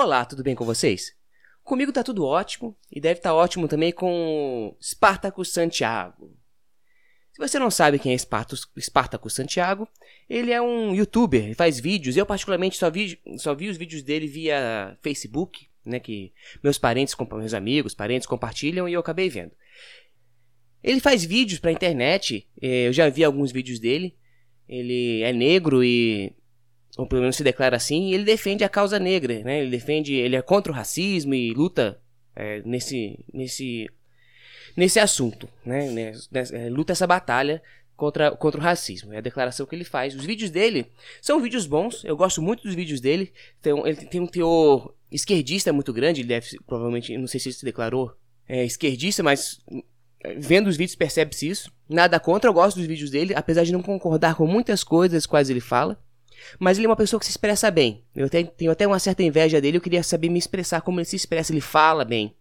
Olá, tudo bem com vocês? Comigo tá tudo ótimo e deve estar tá ótimo também com Spartacus Santiago. Se você não sabe quem é Spartacus Santiago, ele é um youtuber, faz vídeos. Eu particularmente só vi, só vi os vídeos dele via Facebook, né, que meus parentes, meus amigos, parentes compartilham e eu acabei vendo. Ele faz vídeos pra internet, eh, eu já vi alguns vídeos dele. Ele é negro e ou pelo menos se declara assim, e ele defende a causa negra, né? Ele defende, ele é contra o racismo e luta é, nesse, nesse, nesse assunto, né? Nessa, é, luta essa batalha contra, contra o racismo. É a declaração que ele faz. Os vídeos dele são vídeos bons, eu gosto muito dos vídeos dele. Tem, ele tem um teor esquerdista muito grande, ele deve, provavelmente, não sei se ele se declarou é, esquerdista, mas é, vendo os vídeos percebe-se isso. Nada contra, eu gosto dos vídeos dele, apesar de não concordar com muitas coisas quais ele fala. Mas ele é uma pessoa que se expressa bem. Eu tenho até uma certa inveja dele, eu queria saber me expressar como ele se expressa. Ele fala bem.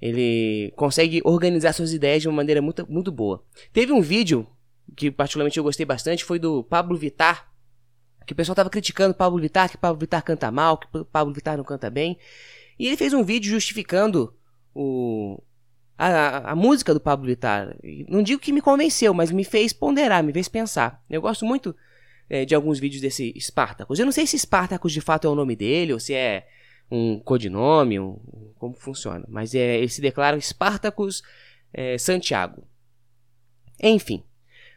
Ele consegue organizar suas ideias de uma maneira muito, muito boa. Teve um vídeo que particularmente eu gostei bastante, foi do Pablo Vittar, que o pessoal estava criticando Pablo Vittar, que Pablo Vittar canta mal, que Pablo Vittar não canta bem. E ele fez um vídeo justificando o, a, a, música do Pablo Vittar. Não digo que me convenceu, mas me fez ponderar, me fez pensar. Eu gosto muito é, de alguns vídeos desse Spartacus. Eu não sei se Spartacus de fato é o nome dele ou se é um codinome, um, como funciona. Mas é, ele se declara Spartacus é, Santiago. Enfim,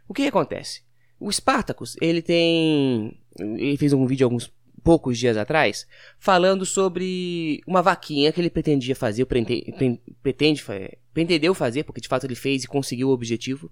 o que, acontece? O Spartacus, ele tem. Ele fez um vídeo alguns poucos dias atrás falando sobre uma vaquinha que ele pretendia fazer, pretende, pretende, pretendeu fazer, porque de fato ele fez e conseguiu o objetivo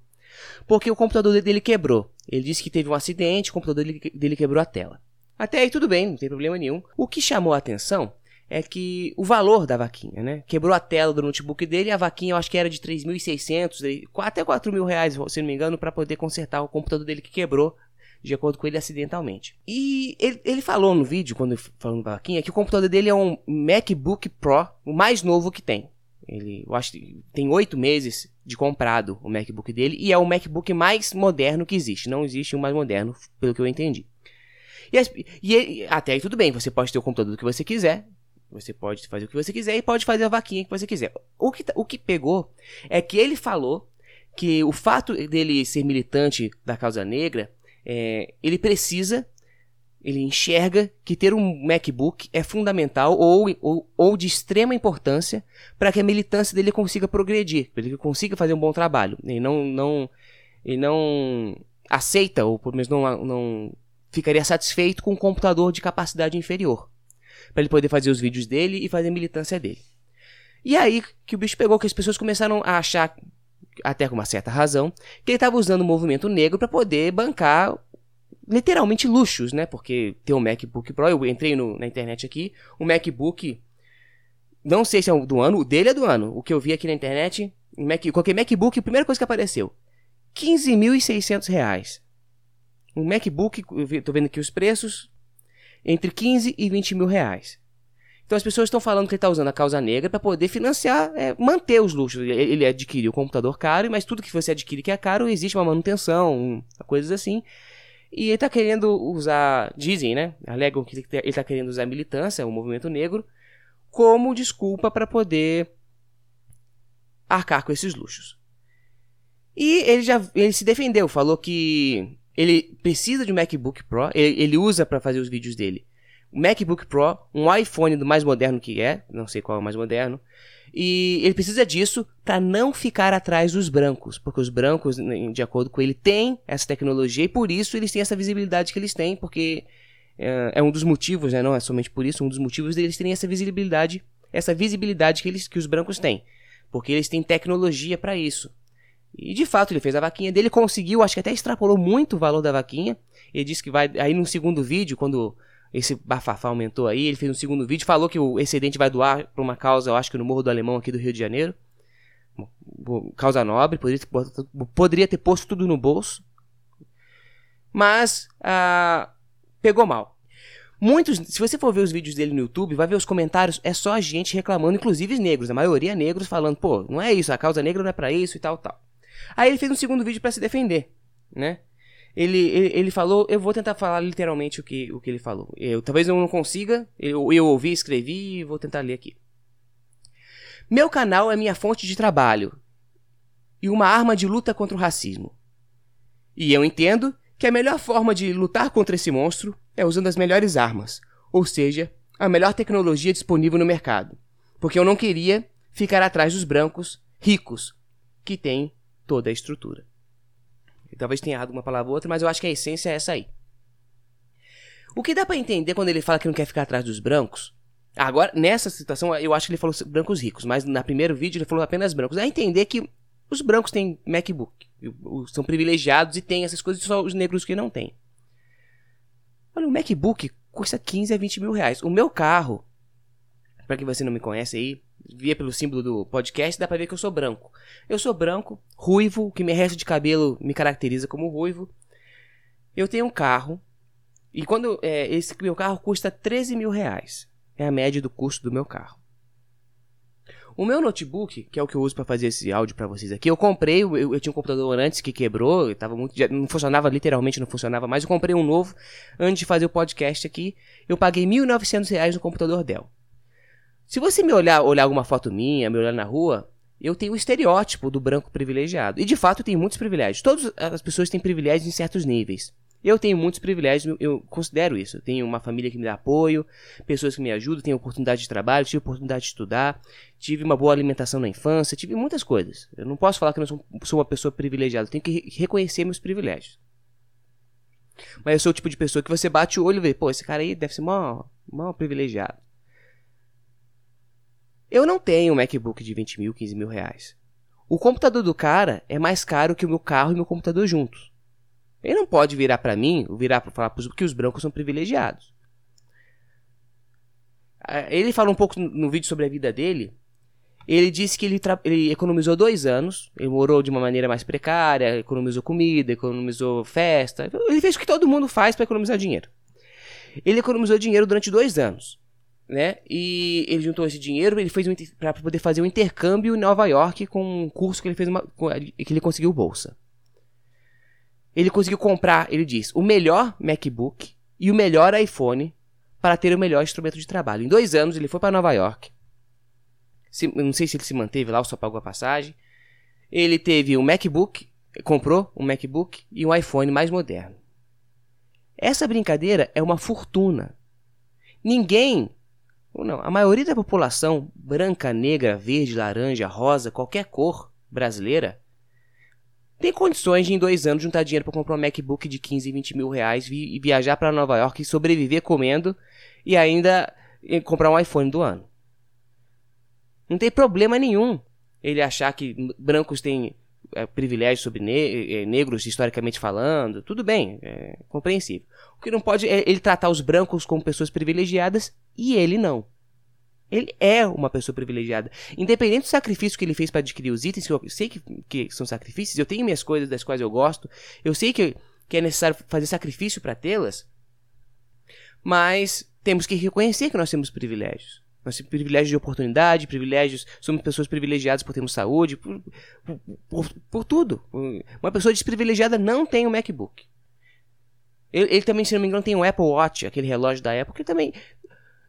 porque o computador dele quebrou. Ele disse que teve um acidente, o computador dele quebrou a tela. Até aí tudo bem, não tem problema nenhum. O que chamou a atenção é que o valor da vaquinha, né? Quebrou a tela do notebook dele e a vaquinha eu acho que era de 3.600, até 4 mil reais, se não me engano, para poder consertar o computador dele que quebrou, de acordo com ele, acidentalmente. E ele, ele falou no vídeo, quando falando da vaquinha, que o computador dele é um MacBook Pro, o mais novo que tem. Ele, eu acho que tem oito meses de comprado o MacBook dele e é o MacBook mais moderno que existe. Não existe um mais moderno, pelo que eu entendi. E, e até aí tudo bem, você pode ter o computador que você quiser, você pode fazer o que você quiser e pode fazer a vaquinha que você quiser. O que, tá, o que pegou é que ele falou que o fato dele ser militante da causa negra, é, ele precisa ele enxerga que ter um MacBook é fundamental ou, ou, ou de extrema importância para que a militância dele consiga progredir, para que ele consiga fazer um bom trabalho. Ele não, não, ele não aceita, ou pelo menos não, não ficaria satisfeito com um computador de capacidade inferior, para ele poder fazer os vídeos dele e fazer a militância dele. E aí que o bicho pegou, que as pessoas começaram a achar, até com uma certa razão, que ele estava usando o movimento negro para poder bancar literalmente luxos, né? Porque tem um MacBook Pro, eu entrei no, na internet aqui, o MacBook, não sei se é do ano, o dele é do ano. O que eu vi aqui na internet, Mac, qualquer MacBook, a primeira coisa que apareceu, 15.600 reais. Um MacBook, eu tô vendo aqui os preços, entre 15 e 20 mil reais. Então as pessoas estão falando que ele está usando a causa negra para poder financiar, é, manter os luxos. Ele, ele adquiriu o computador caro, mas tudo que você adquire que é caro, existe uma manutenção, coisas assim. E ele está querendo usar, dizem, né? Alegam que ele está querendo usar a militância, o movimento negro, como desculpa para poder arcar com esses luxos. E ele já ele se defendeu, falou que ele precisa de um MacBook Pro, ele, ele usa para fazer os vídeos dele. Um MacBook Pro, um iPhone do mais moderno que é, não sei qual é o mais moderno, e ele precisa disso para não ficar atrás dos brancos, porque os brancos, né, de acordo com ele, têm essa tecnologia e por isso eles têm essa visibilidade que eles têm, porque é, é um dos motivos, né, não é somente por isso, um dos motivos deles terem essa visibilidade, essa visibilidade que, eles, que os brancos têm, porque eles têm tecnologia para isso. E de fato ele fez a vaquinha dele, conseguiu, acho que até extrapolou muito o valor da vaquinha. Ele disse que vai aí no segundo vídeo, quando esse bafafá aumentou aí. Ele fez um segundo vídeo, falou que o excedente vai doar para uma causa, eu acho que no Morro do Alemão aqui do Rio de Janeiro. Causa nobre, poderia ter, poderia ter posto tudo no bolso. Mas ah, pegou mal. Muitos, se você for ver os vídeos dele no YouTube, vai ver os comentários, é só a gente reclamando, inclusive negros, a maioria negros falando, pô, não é isso, a causa negra não é para isso e tal, tal. Aí ele fez um segundo vídeo para se defender, né? Ele, ele, ele, falou, eu vou tentar falar literalmente o que, o que ele falou. Eu, talvez eu não consiga, eu, eu ouvi, escrevi e vou tentar ler aqui. Meu canal é minha fonte de trabalho e uma arma de luta contra o racismo. E eu entendo que a melhor forma de lutar contra esse monstro é usando as melhores armas, ou seja, a melhor tecnologia disponível no mercado. Porque eu não queria ficar atrás dos brancos ricos, que têm toda a estrutura. Talvez tenha errado uma palavra ou outra, mas eu acho que a essência é essa aí. O que dá para entender quando ele fala que não quer ficar atrás dos brancos? Agora, nessa situação, eu acho que ele falou brancos ricos, mas no primeiro vídeo ele falou apenas brancos. A entender que os brancos têm MacBook, são privilegiados e têm essas coisas, só os negros que não têm. Olha, o MacBook custa 15 a 20 mil reais. O meu carro, para quem você não me conhece aí, via pelo símbolo do podcast, dá pra ver que eu sou branco. Eu sou branco, ruivo, o que me resta de cabelo me caracteriza como ruivo. Eu tenho um carro, e quando é, esse meu carro custa 13 mil reais. É a média do custo do meu carro. O meu notebook, que é o que eu uso para fazer esse áudio para vocês aqui, eu comprei, eu, eu, tinha um computador antes que quebrou, tava muito, não funcionava literalmente, não funcionava mais. Eu comprei um novo antes de fazer o podcast aqui. Eu paguei R$ 1.900 no computador Dell. Se você me olhar, olhar alguma foto minha, me olhar na rua, eu tenho o estereótipo do branco privilegiado. E de fato eu tenho muitos privilégios. Todas as pessoas têm privilégios em certos níveis. Eu tenho muitos privilégios, eu considero isso. Eu tenho uma família que me dá apoio, pessoas que me ajudam, tenho oportunidade de trabalho, tive oportunidade de estudar, tive uma boa alimentação na infância, tive muitas coisas. Eu não posso falar que eu não sou, uma pessoa privilegiada, eu tenho que reconhecer meus privilégios. Mas eu sou o tipo de pessoa que você bate o olho e vê, pô, esse cara aí deve ser mó, mó privilegiado. Eu não tenho um MacBook de 20 mil, 15 mil reais. O computador do cara é mais caro que o meu carro e meu computador juntos. Ele não pode virar para mim, virar para falar que os brancos são privilegiados. Ah, ele fala um pouco no vídeo sobre a vida dele. Ele disse que ele, ele, economizou dois anos, ele morou de uma maneira mais precária, economizou comida, economizou festa. Ele fez o que todo mundo faz para economizar dinheiro. Ele economizou dinheiro durante dois anos, né? E ele juntou esse dinheiro, ele fez um, para poder fazer um intercâmbio em Nova York com um curso que ele fez, uma, que ele conseguiu bolsa ele conseguiu comprar, ele diz, o melhor MacBook e o melhor iPhone para ter o melhor instrumento de trabalho. Em dois anos, ele foi para Nova York. Se, não sei se ele se manteve lá ou só pagou a passagem. Ele teve um MacBook, comprou um MacBook e um iPhone mais moderno. Essa brincadeira é uma fortuna. Ninguém, ou não, a maioria da população branca, negra, verde, laranja, rosa, qualquer cor brasileira tem condições de em dois anos juntar dinheiro para comprar um MacBook de 15, 20 mil reais e viajar para Nova York e sobreviver comendo e ainda comprar um iPhone do ano. Não tem problema nenhum ele achar que brancos têm é, privilégios sobre ne é, negros, historicamente falando. Tudo bem, é compreensível. O que não pode é ele tratar os brancos como pessoas privilegiadas e ele não. Ele é uma pessoa privilegiada. Independente do sacrifício que ele fez para adquirir os itens, que eu sei que, que são sacrifícios, eu tenho minhas coisas das quais eu gosto, eu sei que, que é necessário fazer sacrifício para tê-las, mas temos que reconhecer que nós temos privilégios. Nós temos privilégios de oportunidade, privilégios, somos pessoas privilegiadas por termos saúde, por, por, por, tudo. Uma pessoa desprivilegiada não tem um MacBook. Ele, ele, também, se não me engano, tem um Apple Watch, aquele relógio da Apple, também.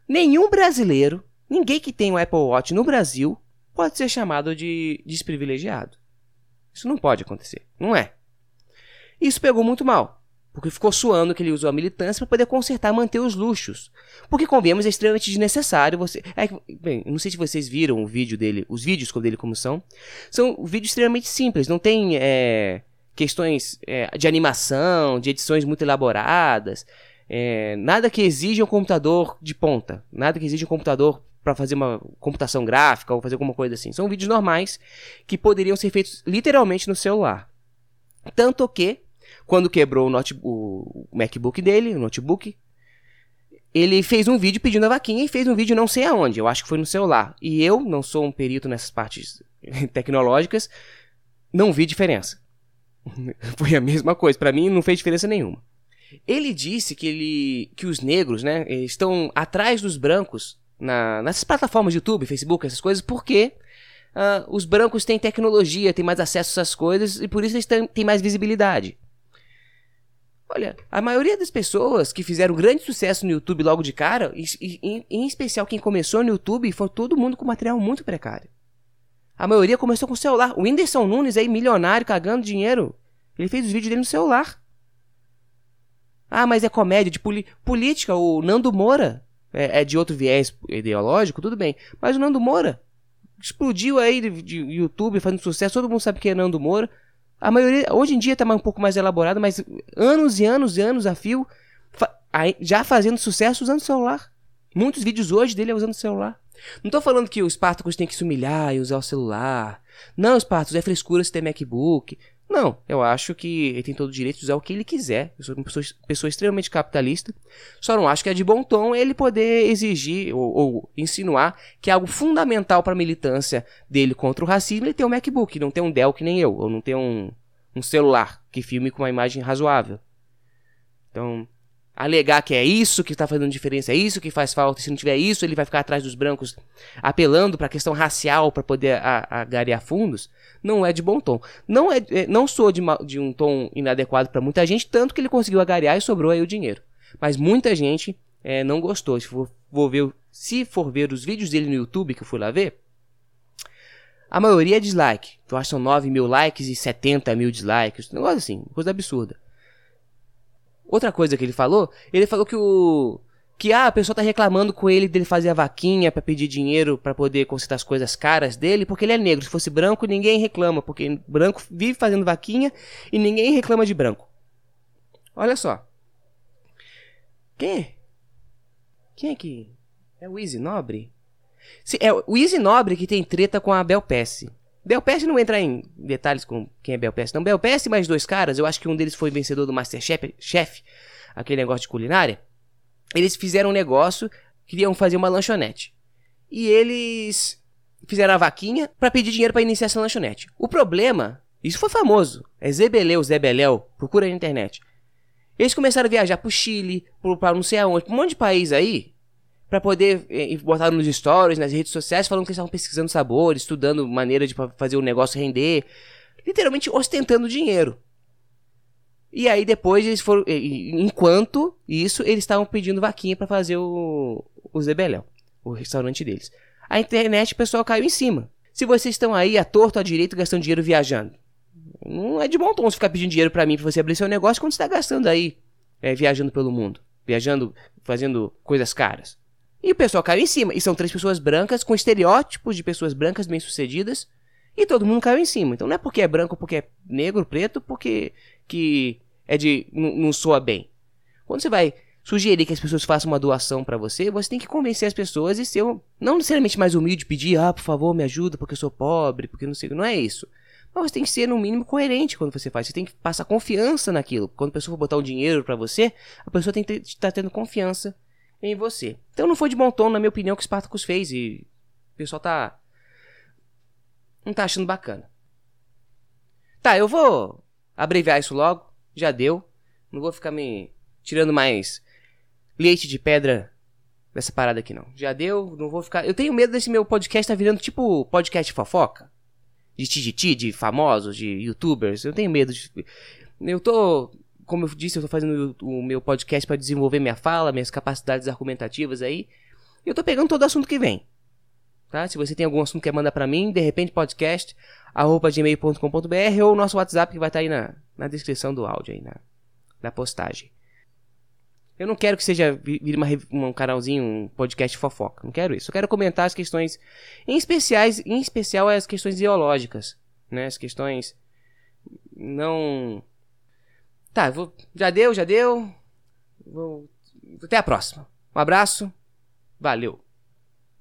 Nenhum brasileiro Ninguém que tem um Apple Watch no Brasil pode ser chamado de desprivilegiado. Isso não pode acontecer, não é? Isso pegou muito mal, porque ficou suando que ele usou a militância para poder consertar e manter os luxos. Porque, convenhamos, é extremamente desnecessário você... É, bem, não sei se vocês viram o vídeo dele, os vídeos dele como são. São vídeos extremamente simples, não tem é, questões é, de animação, de edições muito elaboradas. É, nada que exija um computador de ponta, nada que exija um computador para fazer uma computação gráfica ou fazer alguma coisa assim. São vídeos normais que poderiam ser feitos literalmente no celular. Tanto que, quando quebrou o, o MacBook dele, o notebook, ele fez um vídeo pedindo a vaquinha e fez um vídeo não sei aonde, eu acho que foi no celular. E eu, não sou um perito nessas partes tecnológicas, não vi diferença. foi a mesma coisa, para mim não fez diferença nenhuma. Ele disse que, ele, que os negros né, estão atrás dos brancos na, nessas plataformas YouTube, Facebook, essas coisas, porque uh, os brancos têm tecnologia, têm mais acesso essas coisas e por isso eles têm, têm mais visibilidade. Olha, a maioria das pessoas que fizeram grande sucesso no YouTube logo de cara, e, e, em especial quem começou no YouTube, foi todo mundo com material muito precário. A maioria começou com celular. O Whindersson Nunes aí, milionário, cagando dinheiro. Ele fez os vídeos dele no celular. Ah, mas é comédia de política. O Nando Moura é, é, de outro viés ideológico, tudo bem. Mas o Nando Moura explodiu aí de, de YouTube, fazendo sucesso. Todo mundo sabe que é Nando Moura. A maioria, hoje em dia está um pouco mais elaborado, mas anos e anos e anos a fio, já fazendo sucesso usando celular. Muitos vídeos hoje dele é usando celular. Não tô falando que o Spartacus tem que se humilhar e usar o celular. Não, Spartacus, é frescura se ter MacBook. Não, eu acho que ele tem todo o direito de usar o que ele quiser. Eu sou uma pessoa, pessoa extremamente capitalista. Só não acho que é de bom tom ele poder exigir ou, ou insinuar que é algo fundamental para a militância dele contra o racismo ele ter um MacBook, não ter um Dell que nem eu, ou não ter um, um celular que filme com uma imagem razoável. Então, alegar que é isso que está fazendo diferença, é isso que faz falta, se não tiver isso, ele vai ficar atrás dos brancos apelando para a questão racial para poder agariar fundos, não é de bom tom. Não é, é não sou de, de um tom inadequado para muita gente, tanto que ele conseguiu agariar e sobrou aí o dinheiro. Mas muita gente é, não gostou. Se for, ver, se for ver os vídeos dele no YouTube, que eu fui lá ver, a maioria é dislike. Eu acho que são 9 mil likes e 70 mil dislikes. Um negócio assim, coisa absurda. Outra coisa que ele falou, ele falou que o que ah, a pessoa tá reclamando com ele dele fazer a vaquinha para pedir dinheiro para poder consertar as coisas caras dele, porque ele é negro. Se fosse branco, ninguém reclama, porque branco vive fazendo vaquinha e ninguém reclama de branco. Olha só. Quem é? Quem é que é o Easy Nobre? Se, é o Easy Nobre que tem treta com a Bel Pesce. Belpass não entra em detalhes com quem é Belpass, não. Belpass e mais dois caras, eu acho que um deles foi vencedor do Masterchef, chef, aquele negócio de culinária. Eles fizeram um negócio, queriam fazer uma lanchonete. E eles fizeram a vaquinha para pedir dinheiro para iniciar essa lanchonete. O problema, isso foi famoso, é Zebeleu, Zebeléu, procura na internet. Eles começaram a viajar pro Chile, para não sei aonde, pra um monte de país aí, para poder eh, botar nos stories, nas redes sociais, falando que eles estavam pesquisando sabores, estudando maneira de fazer o negócio render, literalmente ostentando dinheiro. E aí depois eles foram, enquanto isso, eles estavam pedindo vaquinha para fazer o, o Zebeléu, o restaurante deles. A internet, o pessoal caiu em cima. Se vocês estão aí à torto, à direito, gastando dinheiro viajando, não é de bom tom você ficar pedindo dinheiro para mim para você abrir seu negócio quando você está gastando aí, é, viajando pelo mundo, viajando, fazendo coisas caras. E o pessoal caiu em cima. E são três pessoas brancas com estereótipos de pessoas brancas bem-sucedidas. E todo mundo caiu em cima. Então não é porque é branco, porque é negro, preto, porque que é de não soa bem. Quando você vai sugerir que as pessoas façam uma doação para você, você tem que convencer as pessoas e ser não necessariamente mais humilde, pedir, ah, por favor, me ajuda porque eu sou pobre, porque não sei, não é isso. Mas você tem que ser no mínimo coerente quando você faz. Você tem que passar confiança naquilo. Quando a pessoa for botar o dinheiro para você, a pessoa tem que estar tá tendo confiança em você. Então não foi de bom tom, na minha opinião, que Spartacus fez e o pessoal tá. Não tá achando bacana. Tá, eu vou abreviar isso logo, já deu. Não vou ficar me tirando mais leite de pedra dessa parada aqui não. Já deu, não vou ficar. Eu tenho medo desse meu podcast tá virando tipo podcast fofoca. De tititi, de famosos, de youtubers. Eu tenho medo de. Eu tô como eu disse, eu estou fazendo o, meu podcast para desenvolver minha fala, minhas capacidades argumentativas aí. E eu estou pegando todo assunto que vem. Tá? Se você tem algum assunto que quer mandar para mim, de repente podcast, arroba gmail.com.br ou o nosso WhatsApp que vai estar tá aí na, na descrição do áudio, aí na, na postagem. Eu não quero que seja vir uma, um canalzinho, um podcast fofoca. Não quero isso. Eu quero comentar as questões, em especiais, em especial as questões ideológicas, né? As questões não Tá, vou, já deu, já deu. Vou, até a próxima. Um abraço. Valeu.